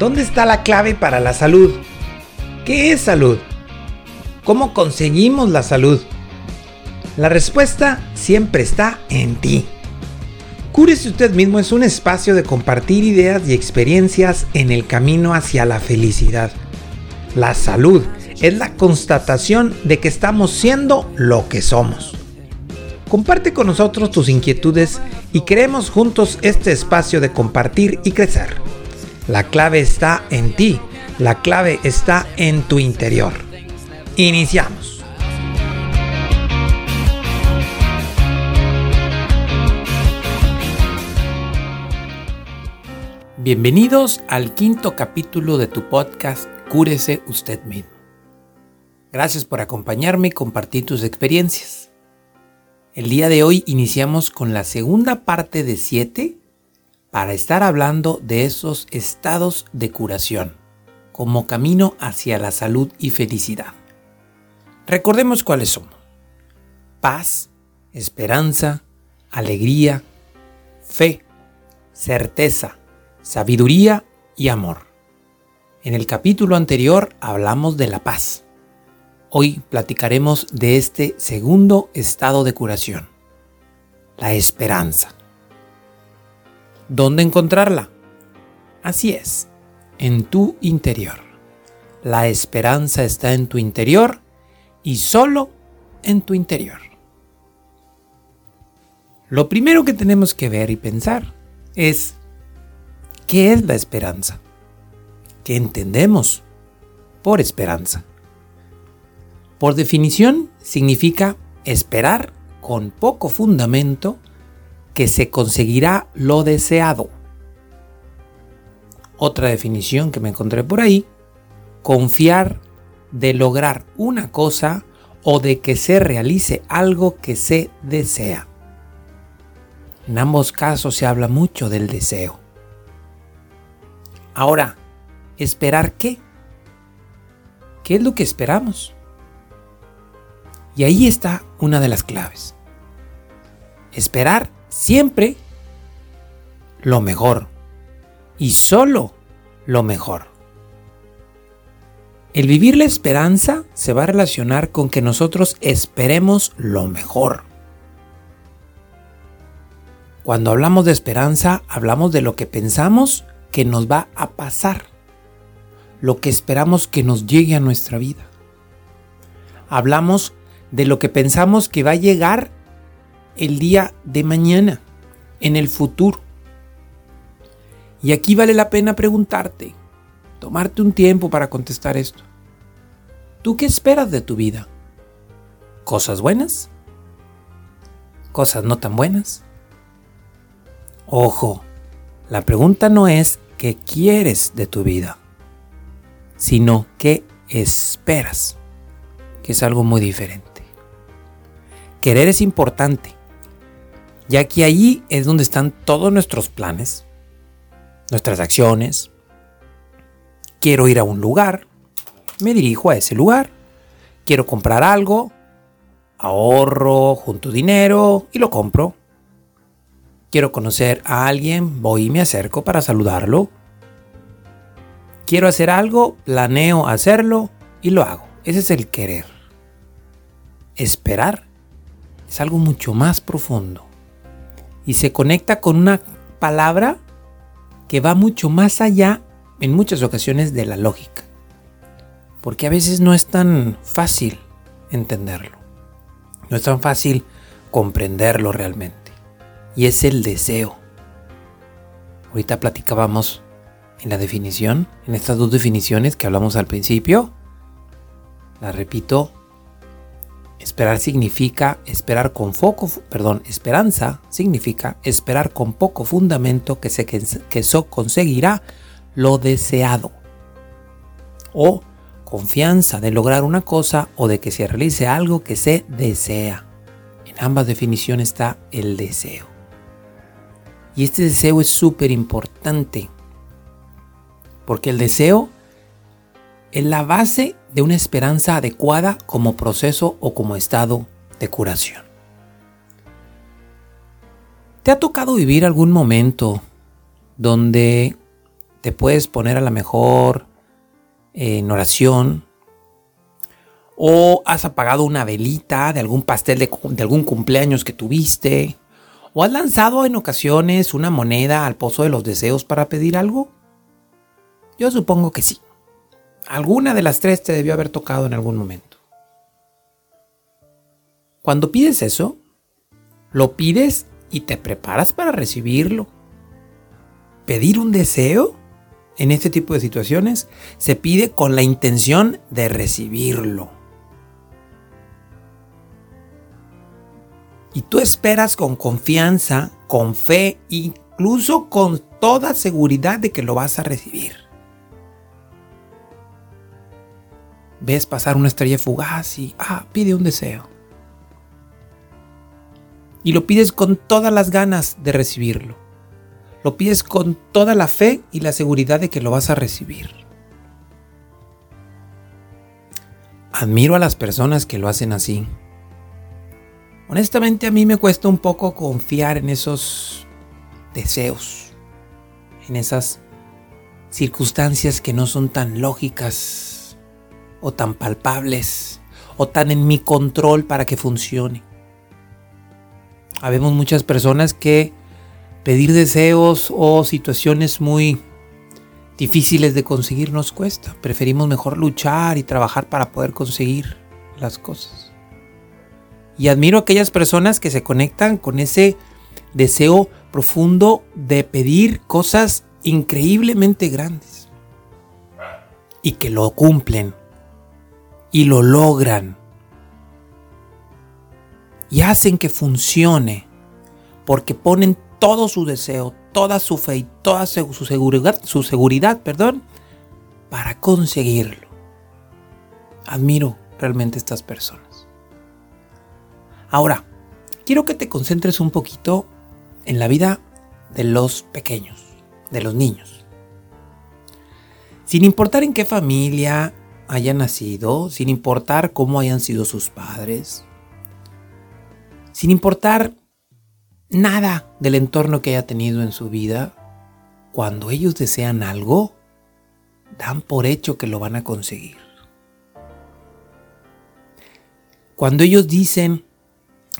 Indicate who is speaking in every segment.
Speaker 1: ¿Dónde está la clave para la salud? ¿Qué es salud? ¿Cómo conseguimos la salud? La respuesta siempre está en ti. Cúrese usted mismo es un espacio de compartir ideas y experiencias en el camino hacia la felicidad. La salud es la constatación de que estamos siendo lo que somos. Comparte con nosotros tus inquietudes y creemos juntos este espacio de compartir y crecer. La clave está en ti, la clave está en tu interior. Iniciamos. Bienvenidos al quinto capítulo de tu podcast Cúrese usted mismo. Gracias por acompañarme y compartir tus experiencias. El día de hoy iniciamos con la segunda parte de 7 para estar hablando de esos estados de curación como camino hacia la salud y felicidad. Recordemos cuáles son. Paz, esperanza, alegría, fe, certeza, sabiduría y amor. En el capítulo anterior hablamos de la paz. Hoy platicaremos de este segundo estado de curación, la esperanza. ¿Dónde encontrarla? Así es, en tu interior. La esperanza está en tu interior y solo en tu interior. Lo primero que tenemos que ver y pensar es, ¿qué es la esperanza? ¿Qué entendemos por esperanza? Por definición, significa esperar con poco fundamento que se conseguirá lo deseado. Otra definición que me encontré por ahí, confiar de lograr una cosa o de que se realice algo que se desea. En ambos casos se habla mucho del deseo. Ahora, ¿Esperar qué? ¿Qué es lo que esperamos? Y ahí está una de las claves. Esperar siempre lo mejor y solo lo mejor. El vivir la esperanza se va a relacionar con que nosotros esperemos lo mejor. Cuando hablamos de esperanza, hablamos de lo que pensamos que nos va a pasar lo que esperamos que nos llegue a nuestra vida. Hablamos de lo que pensamos que va a llegar el día de mañana, en el futuro. Y aquí vale la pena preguntarte, tomarte un tiempo para contestar esto. ¿Tú qué esperas de tu vida? ¿Cosas buenas? ¿Cosas no tan buenas? Ojo, la pregunta no es qué quieres de tu vida sino qué esperas, que es algo muy diferente. Querer es importante, ya que ahí es donde están todos nuestros planes, nuestras acciones. Quiero ir a un lugar, me dirijo a ese lugar. Quiero comprar algo, ahorro, junto dinero y lo compro. Quiero conocer a alguien, voy y me acerco para saludarlo Quiero hacer algo, planeo hacerlo y lo hago. Ese es el querer. Esperar es algo mucho más profundo y se conecta con una palabra que va mucho más allá en muchas ocasiones de la lógica. Porque a veces no es tan fácil entenderlo. No es tan fácil comprenderlo realmente. Y es el deseo. Ahorita platicábamos en la definición, en estas dos definiciones que hablamos al principio. La repito, esperar significa esperar con foco, perdón, esperanza significa esperar con poco fundamento que se que eso conseguirá lo deseado. O confianza de lograr una cosa o de que se realice algo que se desea. En ambas definiciones está el deseo. Y este deseo es súper importante porque el deseo es la base de una esperanza adecuada como proceso o como estado de curación. ¿Te ha tocado vivir algún momento donde te puedes poner a la mejor en oración, o has apagado una velita de algún pastel de, algún cumpleaños que tuviste, o has lanzado en ocasiones una moneda al pozo de los deseos para pedir algo. Yo supongo que sí. Alguna de las tres te debió haber tocado en algún momento. Cuando pides eso, lo pides y te preparas para recibirlo. Pedir un deseo en este tipo de situaciones se pide con la intención de recibirlo. Y tú esperas con confianza, con fe, incluso con toda seguridad de que lo vas a recibir. Ves pasar una estrella fugaz y, ah, pide un deseo. Y lo pides con todas las ganas de recibirlo. Lo pides con toda la fe y la seguridad de que lo vas a recibir. Admiro a las personas que lo hacen así. Honestamente a mí me cuesta un poco confiar en esos deseos, en esas circunstancias que no son tan lógicas o tan palpables o tan en mi control para que funcione. Habemos muchas personas que pedir deseos o situaciones muy difíciles de conseguir nos cuesta. Preferimos mejor luchar y trabajar para poder conseguir las cosas. Y admiro a aquellas personas que se conectan con ese deseo profundo de pedir cosas increíblemente grandes. Y que lo cumplen. Y lo logran. Y hacen que funcione. Porque ponen todo su deseo, toda su fe y toda su seguridad, su seguridad perdón, para conseguirlo. Admiro realmente estas personas. Ahora, quiero que te concentres un poquito en la vida de los pequeños, de los niños. Sin importar en qué familia hayan nacido, sin importar cómo hayan sido sus padres, sin importar nada del entorno que haya tenido en su vida, cuando ellos desean algo, dan por hecho que lo van a conseguir. Cuando ellos dicen,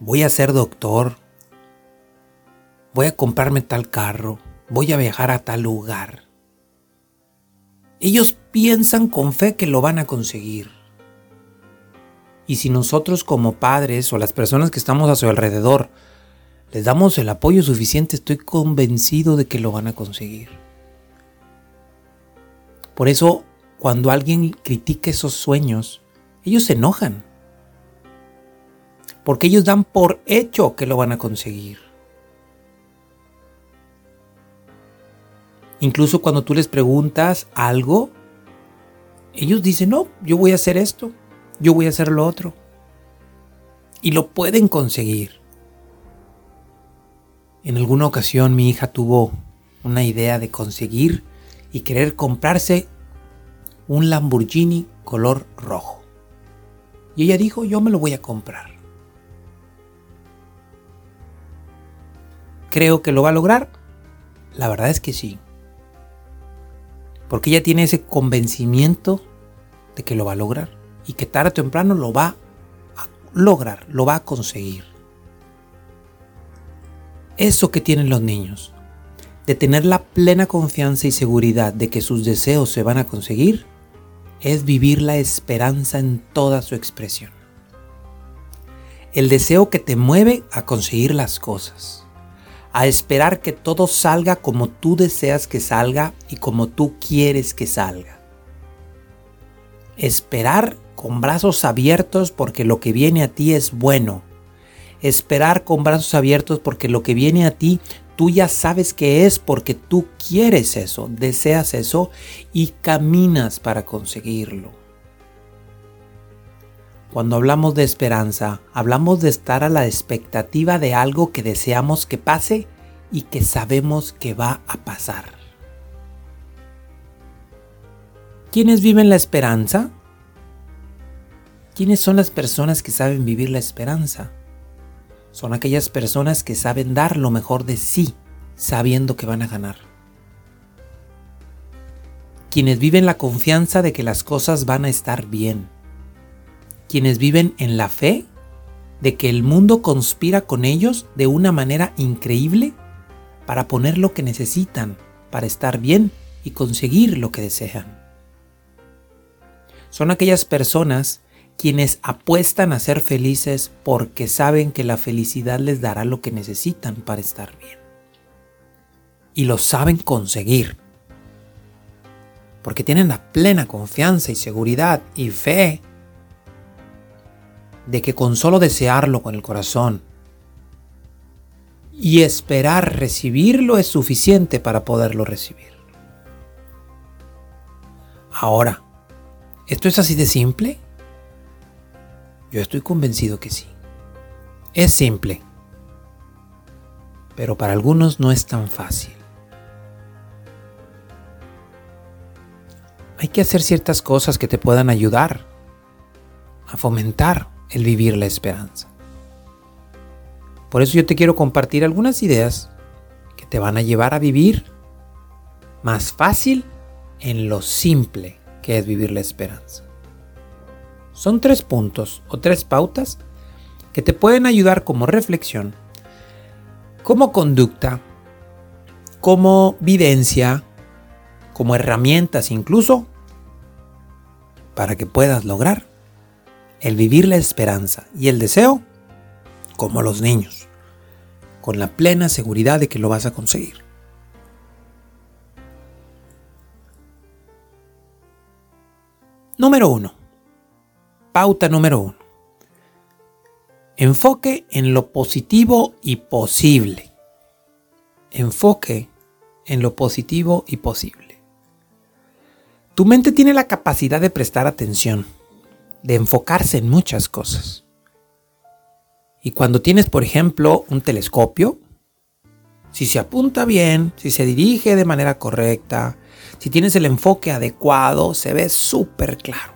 Speaker 1: voy a ser doctor, voy a comprarme tal carro, voy a viajar a tal lugar, ellos piensan con fe que lo van a conseguir. Y si nosotros como padres o las personas que estamos a su alrededor les damos el apoyo suficiente, estoy convencido de que lo van a conseguir. Por eso, cuando alguien critica esos sueños, ellos se enojan. Porque ellos dan por hecho que lo van a conseguir. Incluso cuando tú les preguntas algo, ellos dicen, no, yo voy a hacer esto, yo voy a hacer lo otro. Y lo pueden conseguir. En alguna ocasión mi hija tuvo una idea de conseguir y querer comprarse un Lamborghini color rojo. Y ella dijo, yo me lo voy a comprar. ¿Creo que lo va a lograr? La verdad es que sí. Porque ella tiene ese convencimiento de que lo va a lograr. Y que tarde o temprano lo va a lograr, lo va a conseguir eso que tienen los niños, de tener la plena confianza y seguridad de que sus deseos se van a conseguir, es vivir la esperanza en toda su expresión. El deseo que te mueve a conseguir las cosas, a esperar que todo salga como tú deseas que salga y como tú quieres que salga. Esperar con brazos abiertos porque lo que viene a ti es bueno esperar con brazos abiertos porque lo que viene a ti tú ya sabes que es porque tú quieres eso, deseas eso y caminas para conseguirlo. Cuando hablamos de esperanza, hablamos de estar a la expectativa de algo que deseamos que pase y que sabemos que va a pasar. ¿Quiénes viven la esperanza? ¿Quiénes son las personas que saben vivir la esperanza? son aquellas personas que saben dar lo mejor de sí, sabiendo que van a ganar. quienes viven la confianza de que las cosas van a estar bien, quienes viven en la fe de que el mundo conspira con ellos de una manera increíble para poner lo que necesitan para estar bien y conseguir lo que desean. Son aquellas personas quienes apuestan a ser felices porque saben que la felicidad les dará lo que necesitan para estar bien. Y lo saben conseguir. Porque tienen la plena confianza y seguridad y fe de que con solo desearlo con el corazón y esperar recibirlo es suficiente para poderlo recibir. Ahora, ¿esto es así de simple? Yo estoy convencido que sí. Es simple, pero para algunos no es tan fácil. Hay que hacer ciertas cosas que te puedan ayudar a fomentar el vivir la esperanza. Por eso yo te quiero compartir algunas ideas que te van a llevar a vivir más fácil en lo simple que es vivir la esperanza. Son tres puntos o tres pautas que te pueden ayudar como reflexión, como conducta, como vivencia, como herramientas incluso, para que puedas lograr el vivir la esperanza y el deseo como los niños, con la plena seguridad de que lo vas a conseguir. Número 1. Pauta número uno. Enfoque en lo positivo y posible. Enfoque en lo positivo y posible. Tu mente tiene la capacidad de prestar atención, de enfocarse en muchas cosas. Y cuando tienes, por ejemplo, un telescopio, si se apunta bien, si se dirige de manera correcta, si tienes el enfoque adecuado, se ve súper claro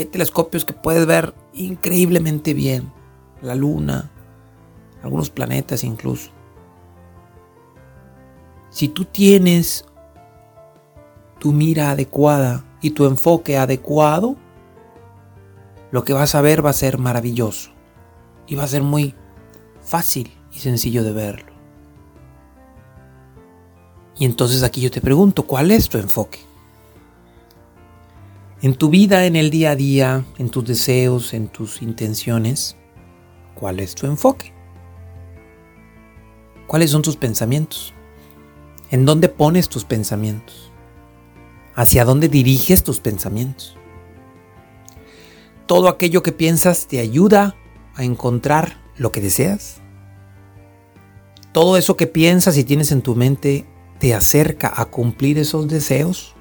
Speaker 1: hay telescopios que puedes ver increíblemente bien. La luna, algunos planetas incluso. Si tú tienes tu mira adecuada y tu enfoque adecuado, lo que vas a ver va a ser maravilloso y va a ser muy fácil y sencillo de verlo. Y entonces aquí yo te pregunto, ¿cuál es tu enfoque? En tu vida, en el día a día, en tus deseos, en tus intenciones, ¿cuál es tu enfoque? ¿Cuáles son tus pensamientos? ¿En dónde pones tus pensamientos? ¿Hacia dónde diriges tus pensamientos? ¿Todo aquello que piensas te ayuda a encontrar lo que deseas? ¿Todo eso que piensas y tienes en tu mente te acerca a cumplir esos deseos?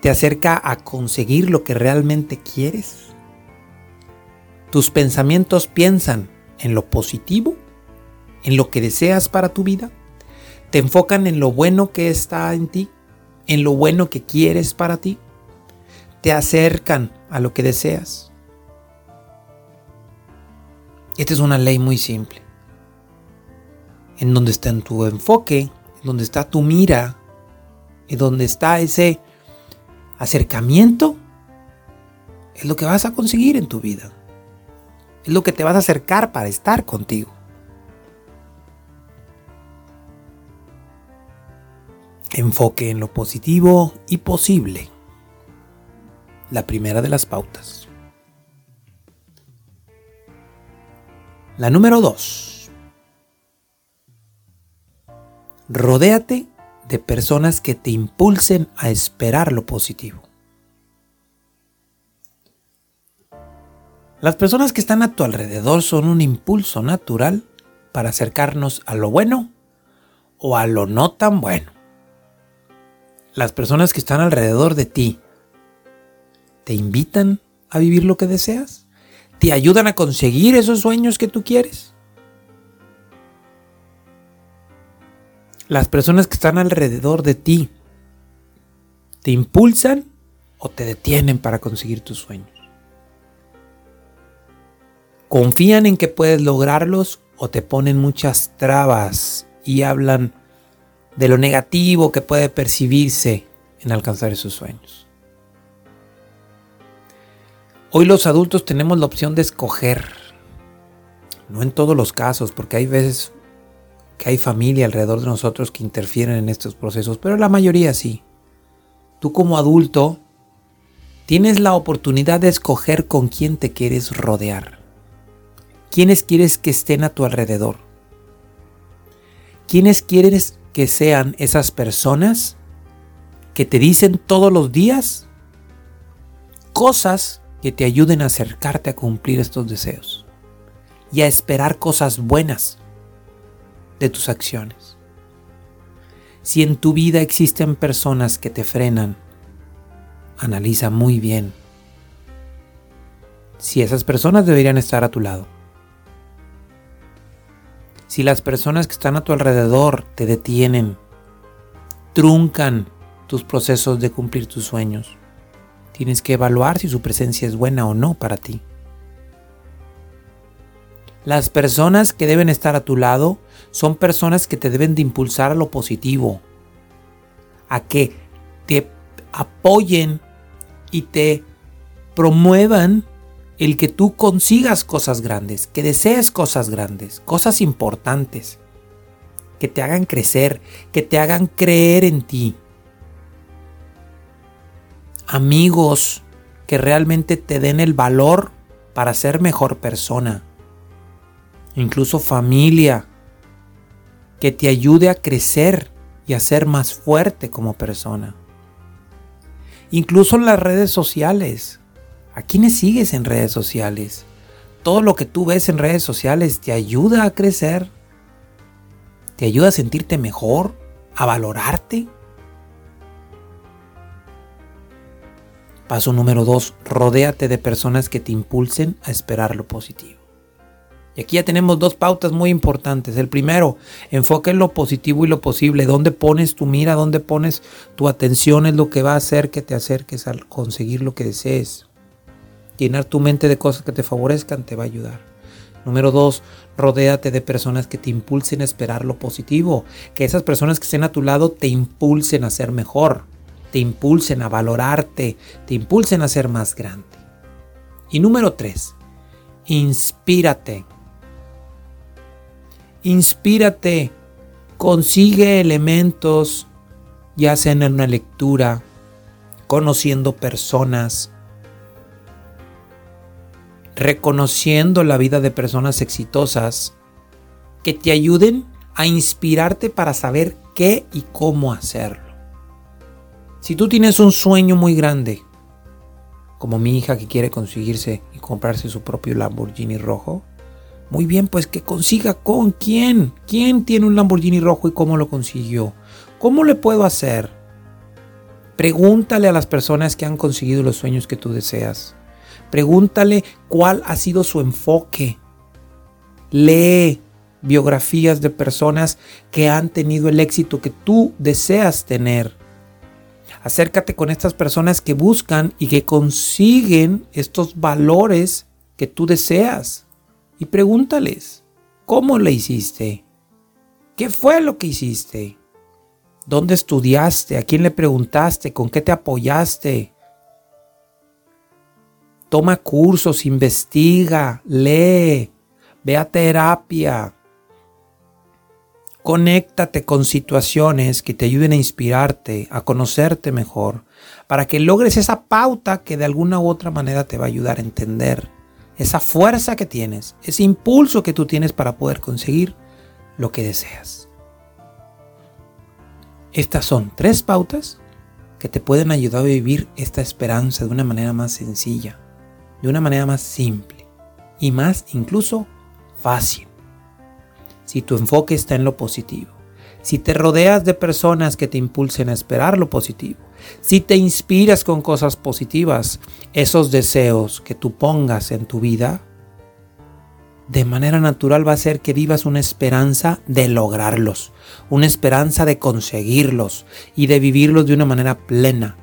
Speaker 1: te acerca a conseguir lo que realmente quieres? ¿Tus pensamientos piensan en lo positivo? ¿En lo que deseas para tu vida? ¿Te enfocan en lo bueno que está en ti? ¿En lo bueno que quieres para ti? ¿Te acercan a lo que deseas? Esta es una ley muy simple. En donde está tu enfoque, en donde está tu mira, en donde está ese acercamiento es lo que vas a conseguir en tu vida. Es lo que te vas a acercar para estar contigo. Enfoque en lo positivo y posible. La primera de las pautas. La número dos. Rodéate de personas que te impulsen a esperar lo positivo. Las personas que están a tu alrededor son un impulso natural para acercarnos a lo bueno o a lo no tan bueno. Las personas que están alrededor de ti te invitan a vivir lo que deseas, te ayudan a conseguir esos sueños que tú quieres. Las personas que están alrededor de ti te impulsan o te detienen para conseguir tus sueños. Confían en que puedes lograrlos o te ponen muchas trabas y hablan de lo negativo que puede percibirse en alcanzar esos sueños. Hoy los adultos tenemos la opción de escoger, no en todos los casos, porque hay veces que hay familia alrededor de nosotros que interfieren en estos procesos, pero la mayoría sí. Tú como adulto tienes la oportunidad de escoger con quién te quieres rodear, quiénes quieres que estén a tu alrededor, quiénes quieres que sean esas personas que te dicen todos los días cosas que te ayuden a acercarte a cumplir estos deseos y a esperar cosas buenas de tus acciones. Si en tu vida existen personas que te frenan, analiza muy bien si esas personas deberían estar a tu lado. Si las personas que están a tu alrededor te detienen, truncan tus procesos de cumplir tus sueños, Tienes que evaluar si su presencia es buena o no para ti. Las personas que deben estar a tu lado son personas que te deben de impulsar a lo positivo, a que te apoyen y te promuevan el que tú consigas cosas grandes, que desees cosas grandes, cosas importantes, que te hagan crecer, que te hagan creer en ti amigos que realmente te den el valor para ser mejor persona. Incluso familia que te ayude a crecer y a ser más fuerte como persona. Incluso en las redes sociales. ¿A quiénes sigues en redes sociales? Todo lo que tú ves en redes sociales te ayuda a crecer, te ayuda a sentirte mejor, a valorarte. Paso número 2. Rodéate de personas que te impulsen a esperar lo positivo. Y aquí ya tenemos dos pautas muy importantes. El primero, enfoca en lo positivo y lo posible. ¿Dónde pones tu mira? ¿Dónde pones tu atención? Es lo que va a hacer que te acerques a conseguir lo que desees. Llenar tu mente de cosas que te favorezcan te va a ayudar. Número dos, rodéate de personas que te impulsen a esperar lo positivo. Que esas personas que estén a tu lado te impulsen a ser mejor te impulsen a valorarte, te impulsen a ser más grande. Y número tres, inspírate. Inspírate, consigue elementos, ya sea en una lectura, conociendo personas, reconociendo la vida de personas exitosas que te ayuden a inspirarte para saber qué y cómo hacerlo. Si tú tienes un sueño muy grande, como mi hija que quiere conseguirse y comprarse su propio Lamborghini rojo, muy bien, pues que consiga con quién. ¿Quién tiene un Lamborghini rojo y cómo lo consiguió? ¿Cómo le puedo hacer? Pregúntale a las personas que han conseguido los sueños que tú deseas. Pregúntale cuál ha sido su enfoque. Lee biografías de personas que han tenido el éxito que tú deseas tener. Acércate con estas personas que buscan y que consiguen estos valores que tú deseas. Y pregúntales, ¿cómo le hiciste? ¿Qué fue lo que hiciste? ¿Dónde estudiaste? ¿A quién le preguntaste? ¿Con qué te apoyaste? Toma cursos, investiga, lee, ve a terapia. Conéctate con situaciones que te ayuden a inspirarte, a conocerte mejor, para que logres esa pauta que de alguna u otra manera te va a ayudar a entender esa fuerza que tienes, ese impulso que tú tienes para poder conseguir lo que deseas. Estas son tres pautas que te pueden ayudar a vivir esta esperanza de una manera más sencilla, de una manera más simple y más incluso fácil si tu enfoque está en lo positivo, si te rodeas de personas que te impulsen a esperar lo positivo, si te inspiras con cosas positivas, esos deseos que tú pongas en tu vida, de manera natural va a ser que vivas una esperanza de lograrlos, una esperanza de conseguirlos y de vivirlos de una manera plena.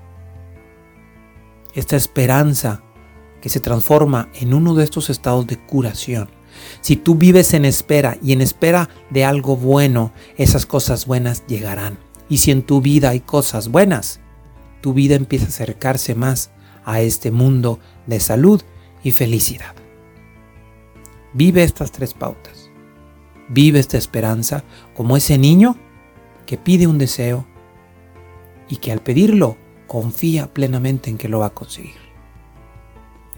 Speaker 1: Esta esperanza que se transforma en uno de estos estados de curación si tú vives en espera y en espera de algo bueno, esas cosas buenas llegarán. Y si en tu vida hay cosas buenas, tu vida empieza a acercarse más a este mundo de salud y felicidad. Vive estas tres pautas. Vive esta esperanza como ese niño que pide un deseo y que al pedirlo confía plenamente en que lo va a conseguir.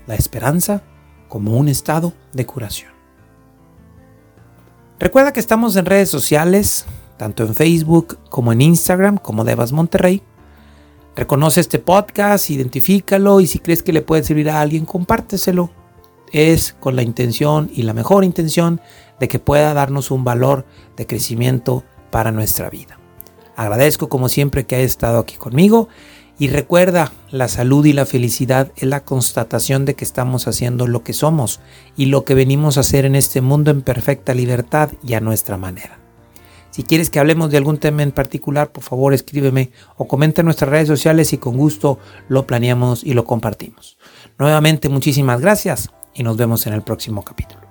Speaker 1: La esperanza como un estado de curación. Recuerda que estamos en redes sociales, tanto en Facebook como en Instagram, como Devas Monterrey. Reconoce este podcast, identifícalo y si crees que le puede servir a alguien, compárteselo. Es con la intención y la mejor intención de que pueda darnos un valor de crecimiento para nuestra vida. Agradezco como siempre que hayas estado aquí conmigo y recuerda, la salud y la felicidad es la constatación de que estamos haciendo lo que somos y lo que venimos a hacer en este mundo en perfecta libertad y a nuestra manera. Si quieres que hablemos de algún tema en particular, por favor escríbeme o comenta en nuestras redes sociales y con gusto lo planeamos y lo compartimos. Nuevamente muchísimas gracias y nos vemos en el próximo capítulo.